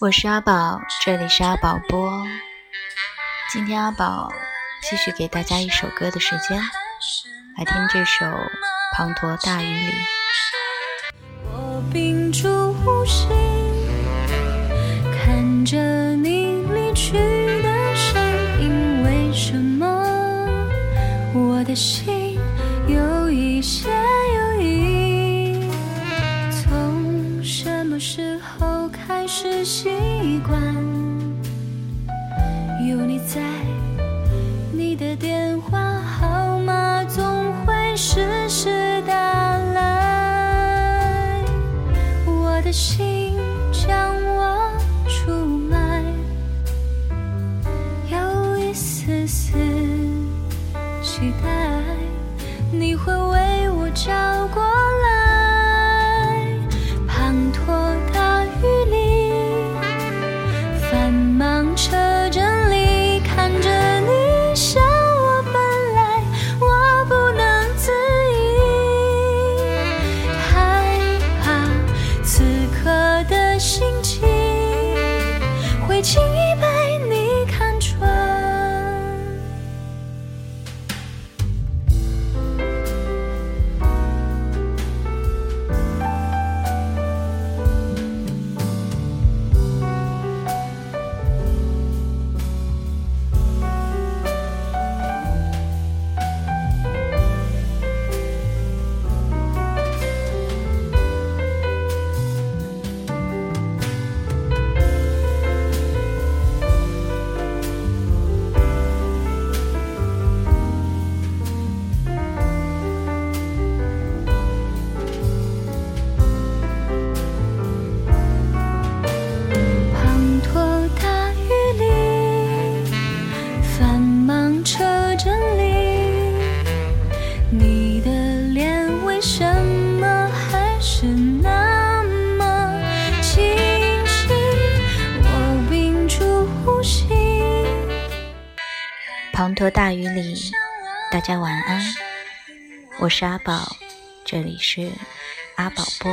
我是阿宝，这里是阿宝播。今天阿宝继续给大家一首歌的时间，来听这首《滂沱大雨里》。我屏住呼吸，看着你离去的身影，为什么我的心有一些习惯有你在？你的电话号码总会时时打来，我的心将我出卖，有一丝丝期待你会轻易。那么清晰？我屏住呼吸。滂沱大雨里，大家晚安。我是阿宝，这里是阿宝播。